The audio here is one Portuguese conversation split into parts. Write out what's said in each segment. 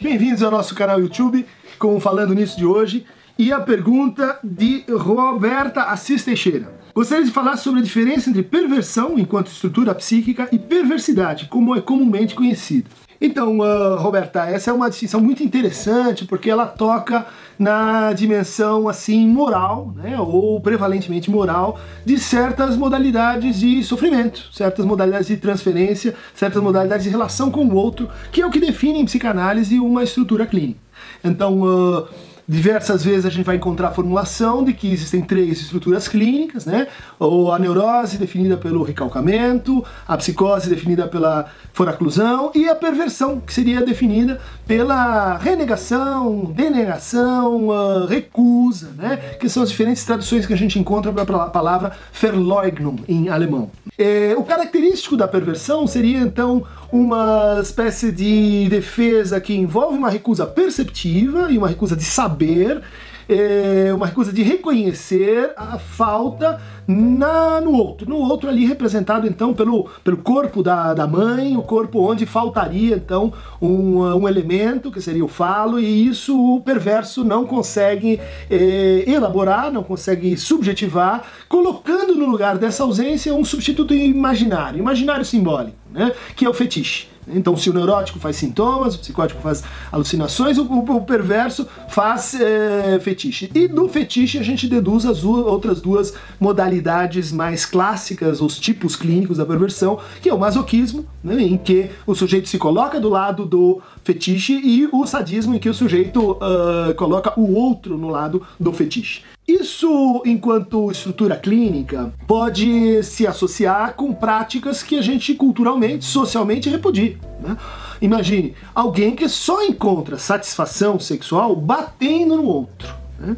Bem-vindos ao nosso canal YouTube com Falando Nisso de hoje e a pergunta de Roberta Assis Teixeira. Gostaria de falar sobre a diferença entre perversão enquanto estrutura psíquica e perversidade, como é comumente conhecida. Então, uh, Roberta, essa é uma distinção muito interessante porque ela toca na dimensão assim moral, né, ou prevalentemente moral, de certas modalidades de sofrimento, certas modalidades de transferência, certas modalidades de relação com o outro, que é o que define em psicanálise uma estrutura clínica. Então, uh, Diversas vezes a gente vai encontrar a formulação de que existem três estruturas clínicas, né? Ou a neurose definida pelo recalcamento, a psicose definida pela foraclusão e a perversão, que seria definida pela renegação, denegação, uh, recusa, né? Que são as diferentes traduções que a gente encontra para a palavra Verleugnung em alemão. É, o característico da perversão seria então uma espécie de defesa que envolve uma recusa perceptiva e uma recusa de saber, é uma recusa de reconhecer a falta na, no outro. No outro ali representado então pelo, pelo corpo da, da mãe, o corpo onde faltaria então um, um elemento que seria o falo, e isso o perverso não consegue é, elaborar, não consegue subjetivar, colocando no lugar dessa ausência um substituto imaginário, imaginário simbólico né? que é o fetiche. Então, se o neurótico faz sintomas, o psicótico faz alucinações, o, o, perverso faz é, fetiche. E do fetiche a gente deduz as outras duas modalidades mais clássicas, os tipos clínicos da perversão, que é o masoquismo, né, em que o sujeito se coloca do lado do fetiche, e o sadismo, em que o sujeito uh, coloca o outro no lado do fetiche. Isso, enquanto estrutura clínica, pode se associar com práticas que a gente culturalmente, socialmente repudia. Né? Imagine alguém que só encontra satisfação sexual batendo no outro. Né?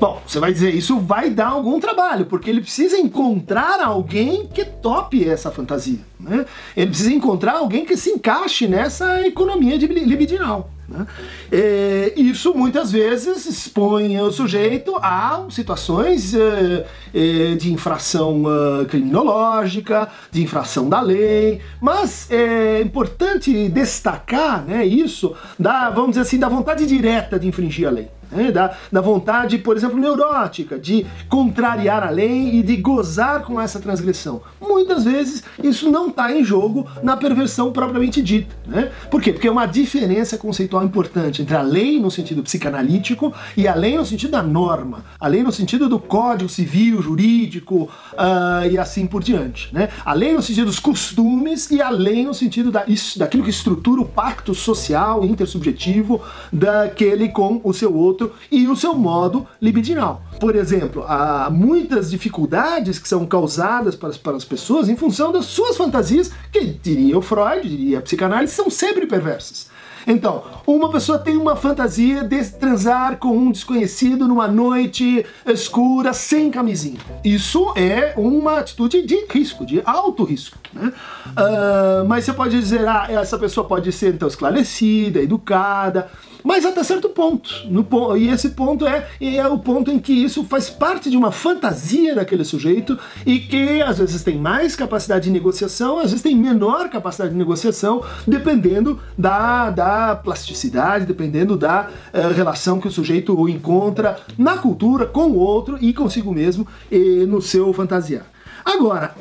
Bom, você vai dizer, isso vai dar algum trabalho, porque ele precisa encontrar alguém que tope essa fantasia. Né? Ele precisa encontrar alguém que se encaixe nessa economia libidinal. Né? É, isso muitas vezes expõe o sujeito a situações é, é, de infração uh, criminológica, de infração da lei, mas é importante destacar né, isso da, vamos dizer assim, da vontade direta de infringir a lei né, da, da vontade, por exemplo, neurótica, de contrariar a lei e de gozar com essa transgressão. Muitas vezes isso não está em jogo na perversão propriamente dita. Né? Por quê? Porque é uma diferença conceitual importante entre a lei no sentido psicanalítico e a lei no sentido da norma, a lei no sentido do código civil, jurídico uh, e assim por diante. Né? A lei no sentido dos costumes e a lei no sentido da, isso, daquilo que estrutura o pacto social intersubjetivo daquele com o seu outro outro e o seu modo libidinal. Por exemplo, há muitas dificuldades que são causadas para, para as pessoas em função das suas fantasias, que diria o Freud, diria a psicanálise, são sempre perversas. Então, uma pessoa tem uma fantasia de transar com um desconhecido numa noite escura sem camisinha. Isso é uma atitude de risco, de alto risco. Né? Uh, mas você pode dizer, ah, essa pessoa pode ser então esclarecida, educada, mas até certo ponto. No, e esse ponto é, é o ponto em que isso faz parte de uma fantasia daquele sujeito e que às vezes tem mais capacidade de negociação, às vezes tem menor capacidade de negociação, dependendo da, da plasticidade, dependendo da uh, relação que o sujeito encontra na cultura, com o outro e consigo mesmo e no seu fantasiar. Agora,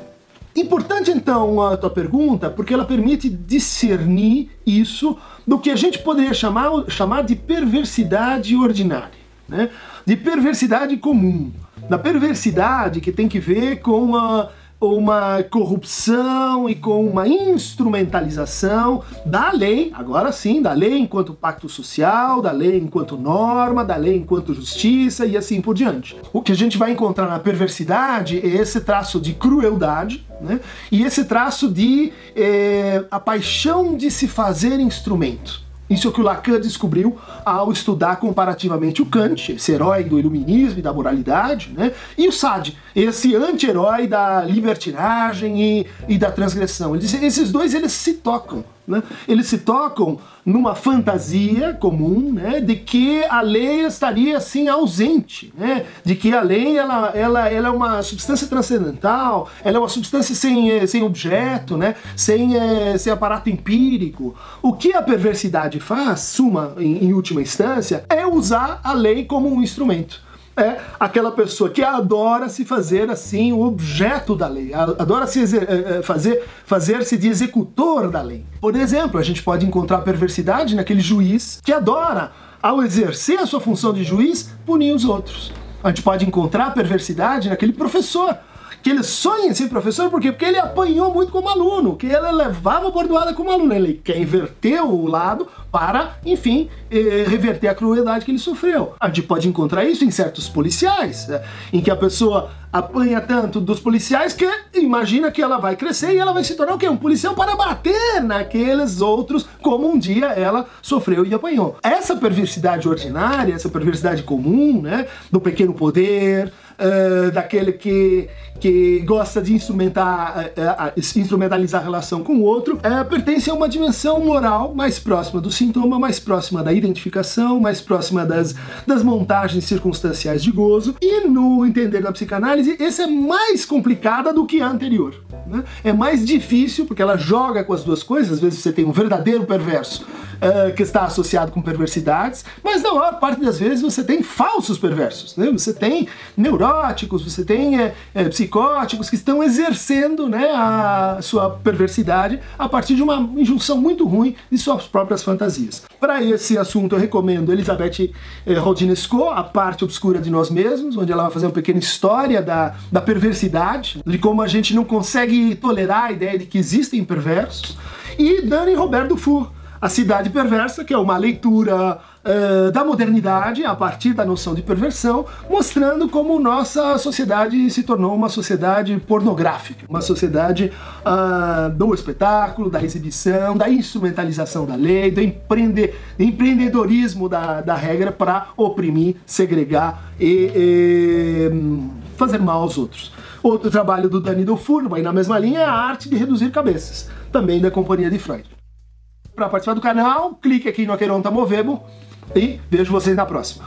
Importante então a tua pergunta, porque ela permite discernir isso do que a gente poderia chamar, chamar de perversidade ordinária, né? de perversidade comum, da perversidade que tem que ver com a uma corrupção e com uma instrumentalização da lei, agora sim, da lei enquanto pacto social, da lei enquanto norma, da lei enquanto justiça e assim por diante. O que a gente vai encontrar na perversidade é esse traço de crueldade né? e esse traço de é, a paixão de se fazer instrumento. Isso é o que o Lacan descobriu ao estudar comparativamente o Kant, esse herói do iluminismo e da moralidade, né? e o Sade, esse anti-herói da libertinagem e, e, da transgressão. Esses dois eles se tocam. Né? Eles se tocam numa fantasia comum né, de que a lei estaria assim ausente, né, de que a lei ela, ela, ela é uma substância transcendental, ela é uma substância sem, eh, sem objeto, né, sem, é, sem aparato empírico. O que a perversidade faz, suma em, em última instância, é usar a lei como um instrumento é aquela pessoa que adora se fazer assim o objeto da lei, adora se eh, eh, fazer fazer-se de executor da lei. Por exemplo, a gente pode encontrar perversidade naquele juiz que adora, ao exercer a sua função de juiz, punir os outros. A gente pode encontrar perversidade naquele professor que ele sonha em ser professor, por quê? Porque ele apanhou muito como aluno, que ele levava bordoada como aluno. Ele quer inverter o lado para, enfim, eh, reverter a crueldade que ele sofreu. A gente pode encontrar isso em certos policiais, né? em que a pessoa apanha tanto dos policiais que imagina que ela vai crescer e ela vai se tornar o quê? Um policial para bater naqueles outros, como um dia ela sofreu e apanhou. Essa perversidade ordinária, essa perversidade comum, né, do pequeno poder, uh, daquele que, que gosta de instrumentar, uh, uh, instrumentalizar a relação com o outro, pertence a uma dimensão moral mais próxima do sintoma, mais próxima da identificação, mais próxima das, das montagens circunstanciais de gozo. E no entender da psicanálise, essa é mais complicada do que a anterior. Né? É mais difícil porque ela joga com as duas coisas. Às vezes você tem um verdadeiro perverso uh, que está associado com perversidades, mas na maior parte das vezes você tem falsos perversos, né? Você tem neuróticos, você tem é, é, psicóticos que estão exercendo né, a sua perversidade a partir de uma injunção muito ruim de suas próprias fantasias. Para esse assunto eu recomendo Elizabeth Rodinesco, A Parte Obscura de Nós Mesmos, onde ela vai fazer uma pequena história da, da perversidade, de como a gente não consegue tolerar a ideia de que existem perversos, e Dani Roberto Fur, a Cidade Perversa, que é uma leitura uh, da modernidade a partir da noção de perversão, mostrando como nossa sociedade se tornou uma sociedade pornográfica, uma sociedade uh, do espetáculo, da exibição, da instrumentalização da lei, do empreende empreendedorismo da, da regra para oprimir, segregar e, e fazer mal aos outros. Outro trabalho do Dani Dufour, vai na mesma linha, é a arte de reduzir cabeças, também da companhia de Freud. Para participar do canal, clique aqui no Aqueronta Movebo e vejo vocês na próxima.